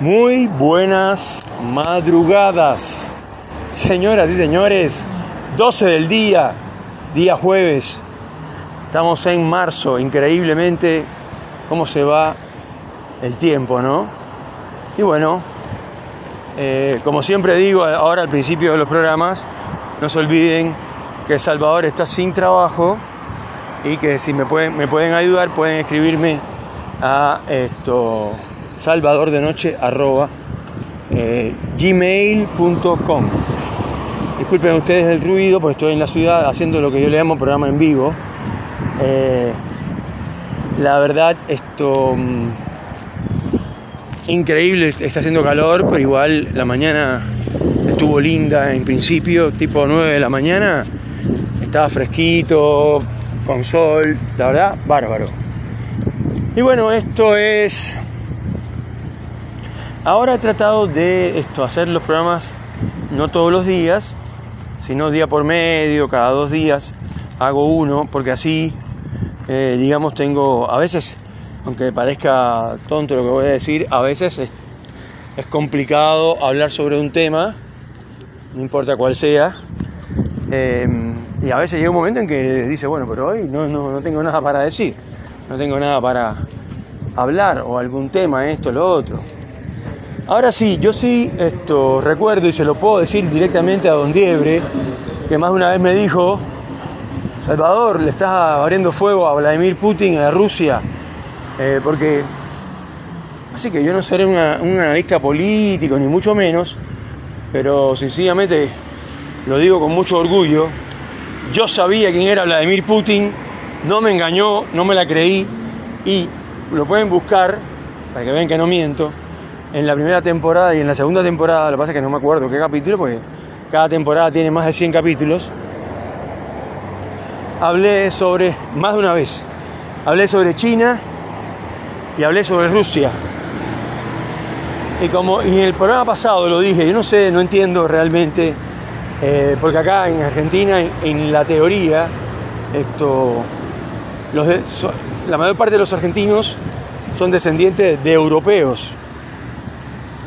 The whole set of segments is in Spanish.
Muy buenas madrugadas, señoras y señores. 12 del día, día jueves. Estamos en marzo, increíblemente cómo se va el tiempo, ¿no? Y bueno, eh, como siempre digo ahora al principio de los programas, no se olviden que Salvador está sin trabajo y que si me pueden, me pueden ayudar pueden escribirme a esto eh, gmail.com disculpen ustedes el ruido porque estoy en la ciudad haciendo lo que yo le llamo programa en vivo eh, la verdad esto mm, increíble está haciendo calor pero igual la mañana estuvo linda en principio tipo 9 de la mañana estaba fresquito con sol, la verdad, bárbaro. Y bueno, esto es... Ahora he tratado de esto, hacer los programas no todos los días, sino día por medio, cada dos días hago uno, porque así, eh, digamos, tengo, a veces, aunque parezca tonto lo que voy a decir, a veces es, complicado hablar sobre un tema, no importa cuál sea, eh, y a veces llega un momento en que dice, bueno, pero hoy no, no, no tengo nada para decir, no tengo nada para hablar o algún tema, esto, lo otro. Ahora sí, yo sí esto recuerdo y se lo puedo decir directamente a Don Diebre, que más de una vez me dijo, Salvador, le estás abriendo fuego a Vladimir Putin, a Rusia, eh, porque... Así que yo no seré un analista político, ni mucho menos, pero sencillamente lo digo con mucho orgullo, yo sabía quién era Vladimir Putin, no me engañó, no me la creí y lo pueden buscar, para que vean que no miento, en la primera temporada y en la segunda temporada, lo que pasa es que no me acuerdo qué capítulo, porque cada temporada tiene más de 100 capítulos, hablé sobre, más de una vez, hablé sobre China y hablé sobre Rusia. Y como y en el programa pasado lo dije, yo no sé, no entiendo realmente eh, porque acá en Argentina, en, la teoría, esto, la mayor parte de los argentinos son descendientes de europeos.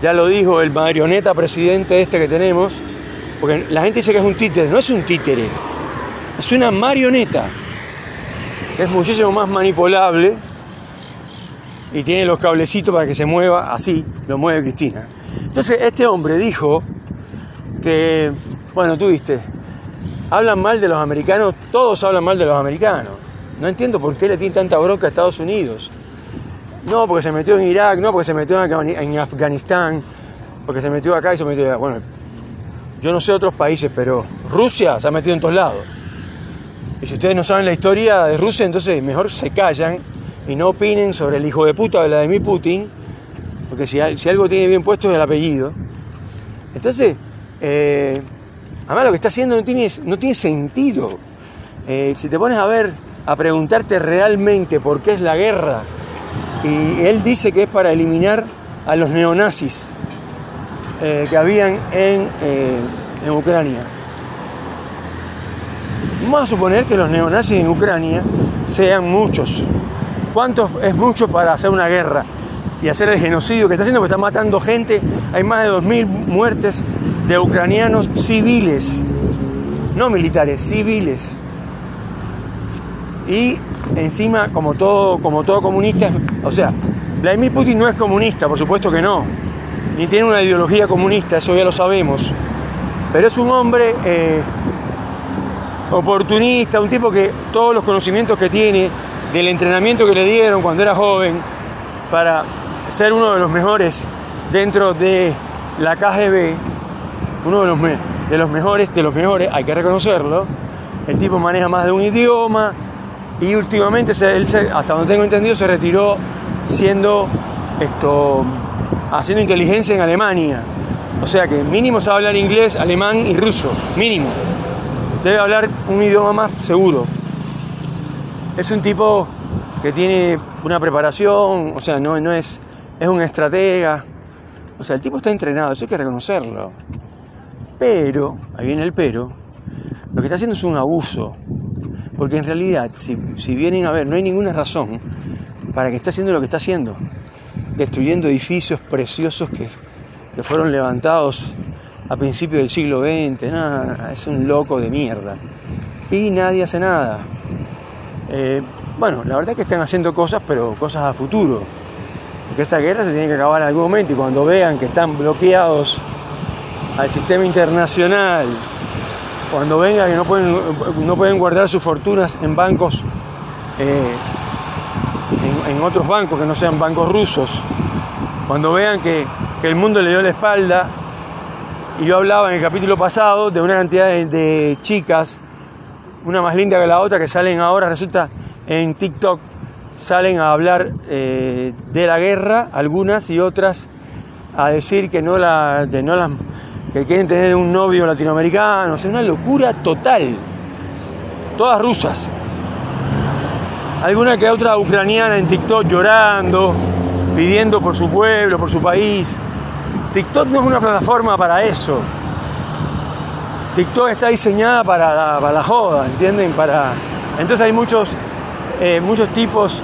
Ya lo dijo el marioneta presidente este que tenemos, porque la gente dice que es un títere, no es un títere, es una marioneta, es muchísimo más manipulable y tiene los cablecitos para que se mueva así, lo mueve Cristina. Entonces este hombre dijo que bueno, tú viste, hablan mal de los americanos, todos hablan mal de los americanos. No entiendo por qué le tiene tanta bronca a Estados Unidos. No, porque se metió en Irak, no, porque se metió en Afganistán, porque se metió acá y se metió allá. Bueno, yo no sé otros países, pero Rusia se ha metido en todos lados. Y si ustedes no saben la historia de Rusia, entonces mejor se callan y no opinen sobre el hijo de puta de Vladimir Putin, porque si, algo tiene bien puesto es el apellido. Entonces, eh, Además, lo que está haciendo no tiene, no tiene sentido. Eh, si te pones a ver, a preguntarte realmente por qué es la guerra, y él dice que es para eliminar a los neonazis eh, que habían en, eh, en Ucrania. Vamos a suponer que los neonazis en Ucrania sean muchos. ¿Cuántos es mucho para hacer una guerra y hacer el genocidio que está haciendo? Porque está matando gente. Hay más de 2.000 muertes de ucranianos civiles, no militares, civiles. Y encima, como todo, como todo comunista, o sea, Vladimir Putin no es comunista, por supuesto que no, ni tiene una ideología comunista, eso ya lo sabemos, pero es un hombre eh, oportunista, un tipo que todos los conocimientos que tiene, del entrenamiento que le dieron cuando era joven, para ser uno de los mejores dentro de la KGB, uno de los, de los mejores, de los mejores, hay que reconocerlo. El tipo maneja más de un idioma y últimamente, él hasta donde tengo entendido, se retiró siendo esto, haciendo inteligencia en Alemania. O sea que mínimo sabe hablar inglés, alemán y ruso, mínimo. Debe hablar un idioma más seguro. Es un tipo que tiene una preparación, o sea, no, no es, es un estratega. O sea, el tipo está entrenado, eso hay que reconocerlo. Pero, ahí viene el pero, lo que está haciendo es un abuso. Porque en realidad, si, vienen a ver, no hay ninguna razón para que esté haciendo lo que está haciendo. destruyendo edificios preciosos que, fueron levantados a principios del siglo XX. Es un loco de mierda. Y nadie hace nada. Eh, bueno, la verdad es que están haciendo cosas, pero cosas a futuro. Porque esta guerra se tiene que acabar en algún momento y cuando vean que están bloqueados al sistema internacional, cuando vengan que no pueden, no pueden guardar sus fortunas en bancos, eh, en, otros bancos que no sean bancos rusos, cuando vean que, el mundo le dio la espalda, y yo hablaba en el capítulo pasado de una cantidad de chicas, una más linda que la otra, que salen ahora, resulta en TikTok salen a hablar eh, de la guerra, algunas y otras a decir que no la, que no que quieren tener un novio latinoamericano, o sea, una locura total. Todas rusas. Alguna que otra ucraniana en TikTok llorando, pidiendo por su pueblo, por su país. TikTok no es una plataforma para eso. TikTok está diseñada para la, para la joda, ¿entienden? Para... Entonces hay muchos eh, muchos tipos,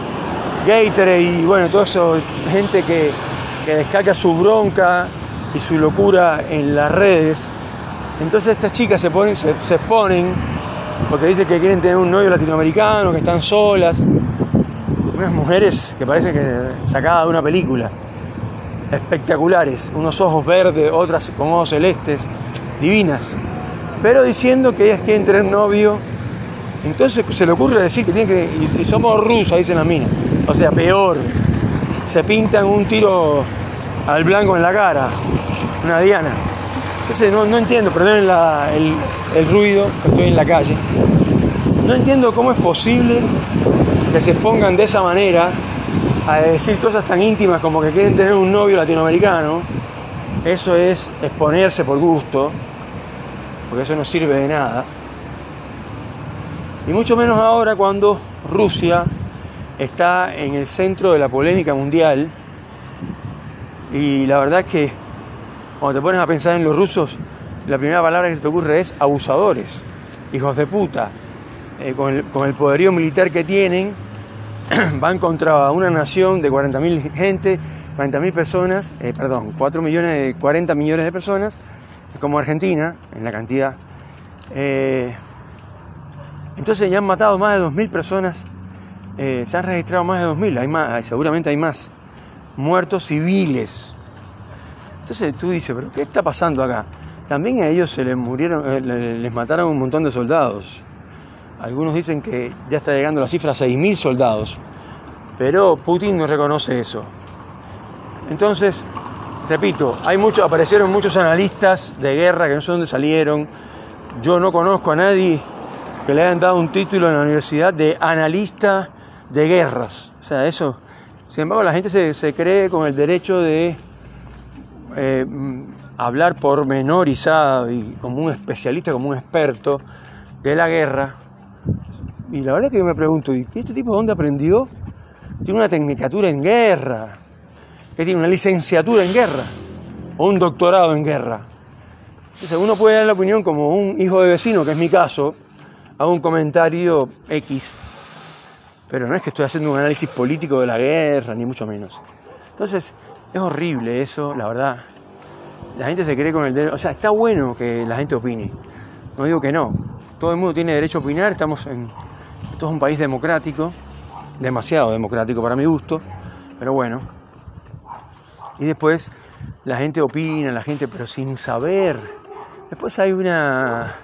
Gatorade y bueno, todo eso, gente que, que descarga su bronca y su locura en las redes. Entonces estas chicas se, ponen, se, exponen porque dicen que quieren tener un novio latinoamericano, que están solas. Unas mujeres que parecen sacadas de una película. Espectaculares, unos ojos verdes, otras con ojos celestes, divinas. Pero diciendo que ellas quieren tener novio entonces se le ocurre decir que tiene que. Y, somos rusas, dicen las minas. O sea, peor. Se pintan un tiro al blanco en la cara. Una diana. Entonces no, entiendo, perdón el, el ruido, estoy en la calle. No entiendo cómo es posible que se pongan de esa manera a decir cosas tan íntimas como que quieren tener un novio latinoamericano. Eso es exponerse por gusto, porque eso no sirve de nada. Y mucho menos ahora cuando Rusia está en el centro de la polémica mundial. Y la verdad es que cuando te pones a pensar en los rusos, la primera palabra que se te ocurre es abusadores, hijos de puta. Eh, con, el, poderío militar que tienen, van contra una nación de 40.000 gente, 40.000 personas, eh, perdón, 4 millones, 40 millones de personas, como Argentina, en la cantidad. Eh, entonces ya han matado más de 2.000 personas, se han registrado más de 2.000, hay más, seguramente hay más muertos civiles. Entonces tú dices, pero ¿qué está pasando acá? También a ellos se les murieron, eh, les mataron un montón de soldados. Algunos dicen que ya está llegando la cifra a 6.000 soldados, pero Putin no reconoce eso. Entonces, repito, hay aparecieron muchos analistas de guerra que no sé dónde salieron. Yo no conozco a nadie que le hayan dado un título en la universidad de analista de guerras. O sea, eso. Sin embargo, la gente se, cree con el derecho de eh, hablar pormenorizado y como un especialista, como un experto de la guerra. Y la verdad es que yo me pregunto, ¿y este tipo de dónde aprendió? Tiene una tecnicatura en guerra, que tiene una licenciatura en guerra o un doctorado en guerra. Entonces uno puede dar la opinión como un hijo de vecino, que es mi caso, hago un comentario X, pero no es que estoy haciendo un análisis político de la guerra, ni mucho menos. Entonces, es horrible eso, la verdad. La gente se cree con el derecho. O sea, está bueno que la gente opine. No digo que no. Todo el mundo tiene derecho a opinar. Estamos en. Esto es un país democrático. Demasiado democrático para mi gusto. Pero bueno. Y después la gente opina, la gente, pero sin saber. Después hay una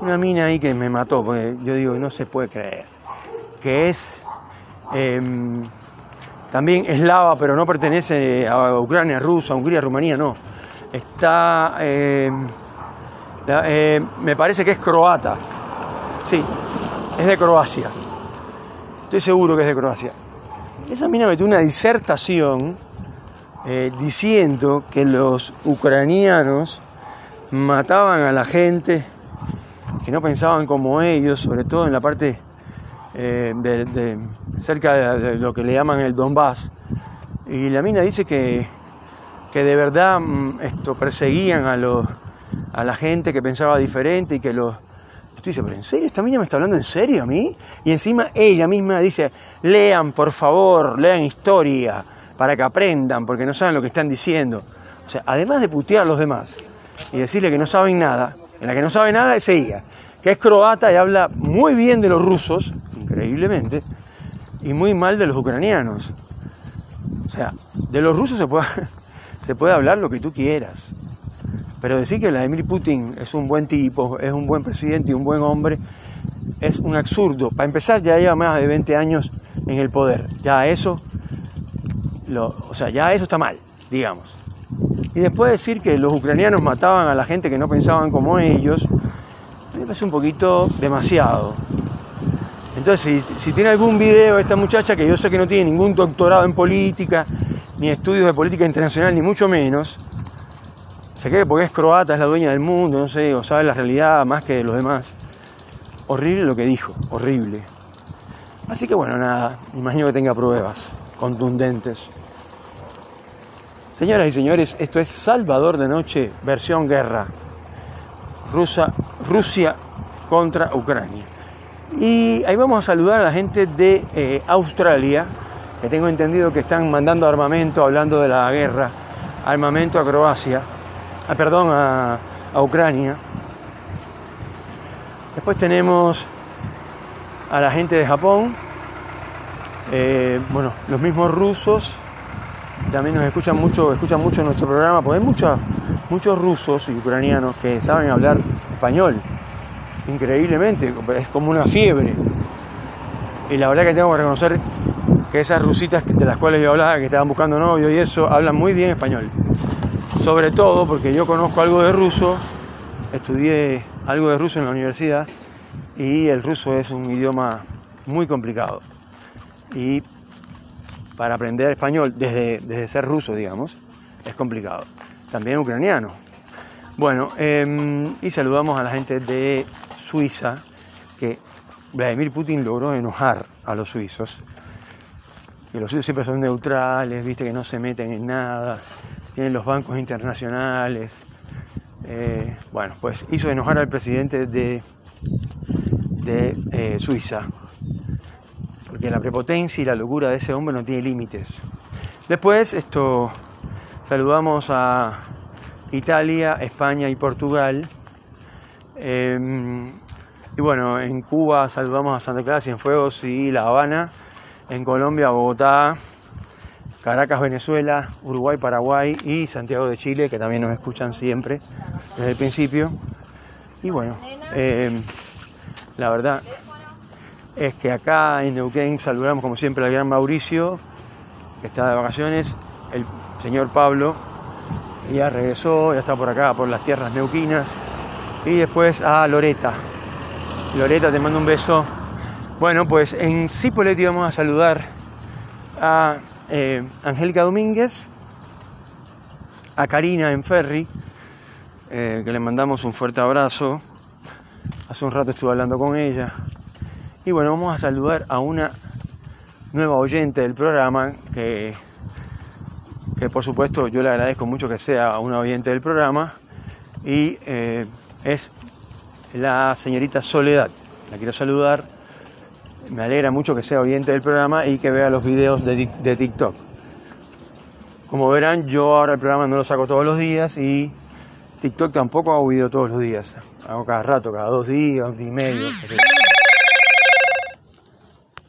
una mina ahí que me mató, porque yo digo, no se puede creer, que es em, también eslava, pero no pertenece a Ucrania, Rusia, Hungría, Rumanía, no. Está, em, em, me parece que es croata, sí, es de Croacia, estoy seguro que es de Croacia. Esa mina metió una disertación eh, diciendo que los ucranianos mataban a la gente que no pensaban como ellos, sobre todo en la parte eh, de, cerca de, lo que le llaman el Donbass. Y la mina dice que, que de verdad mm, esto, perseguían a, a la gente que pensaba diferente y que los... Estoy dice, pero ¿en serio? ¿Esta mina me está hablando en serio a mí? Y encima ella misma dice, lean por favor, lean historia, para que aprendan, porque no saben lo que están diciendo. O sea, además de putear a los demás y decirle que no saben nada, en la que no sabe nada es ella, que es croata y habla muy bien de los rusos, increíblemente, y muy mal de los ucranianos. O sea, de los rusos se puede, se puede hablar lo que tú quieras, pero decir que Vladimir Putin es un buen tipo, es un buen presidente y un buen hombre, es un absurdo. Para empezar, ya lleva más de 20 años en el poder. Ya eso, o sea, ya eso está mal, digamos. Y después decir que los ucranianos mataban a la gente que no pensaban como ellos, me parece un poquito demasiado. Entonces, si, tiene algún video esta muchacha, que yo sé que no tiene ningún doctorado en política, ni estudios de política internacional, ni mucho menos, se cree porque es croata, es la dueña del mundo, no sé, o sabe la realidad más que los demás. Horrible lo que dijo, horrible. Así que bueno, nada, imagino que tenga pruebas contundentes. Señoras y señores, esto es Salvador de Noche, versión guerra. Rusa, Rusia contra Ucrania. Y ahí vamos a saludar a la gente de eh, Australia, que tengo entendido que están mandando armamento, hablando de la guerra, armamento a Croacia. Ah, perdón, a, Ucrania. Después tenemos a la gente de Japón, eh, bueno, los mismos rusos, también nos escuchan mucho, escuchan mucho nuestro programa, porque hay muchos, muchos rusos y ucranianos que saben hablar español, increíblemente, es como una fiebre. Y la verdad que tengo que reconocer que esas rusitas de las cuales yo hablaba, que estaban buscando novio y eso, hablan muy bien español sobre todo porque yo conozco algo de ruso, estudié algo de ruso en la universidad y el ruso es un idioma muy complicado. Y para aprender español desde, desde ser ruso, digamos, es complicado. También ucraniano. Bueno, em, y saludamos a la gente de Suiza, que Vladimir Putin logró enojar a los suizos. Que los suizos siempre son neutrales, viste que no se meten en nada, tienen los bancos internacionales. Eh, bueno, pues hizo enojar al presidente de, eh, Suiza, porque la prepotencia y la locura de ese hombre no tiene límites. Después, esto, saludamos a Italia, España y Portugal. Em, y bueno, en Cuba saludamos a Santa Clara, Cienfuegos y La Habana. En Colombia, Bogotá, Caracas, Venezuela, Uruguay, Paraguay y Santiago de Chile, que también nos escuchan siempre desde el principio. Y bueno, eh, la verdad es que acá en Neuquén saludamos como siempre al gran Mauricio, que está de vacaciones, el señor Pablo, ya regresó, ya está por acá, por las tierras neuquinas, y después a Loreta. Loreta, te mando un beso. Bueno, pues en Cipolletti vamos a saludar a eh, Angélica Domínguez, a Karina en Ferry, eh, que le mandamos un fuerte abrazo. Hace un rato estuve hablando con ella. Y bueno, vamos a saludar a una nueva oyente del programa que, que por supuesto yo le agradezco mucho que sea una oyente del programa y eh, es la señorita Soledad. La quiero saludar me alegra mucho que sea oyente del programa y que vea los videos de, de TikTok. Como verán, yo ahora el programa no lo saco todos los días y TikTok tampoco hago video todos los días. Hago cada rato, cada dos días, un día y medio.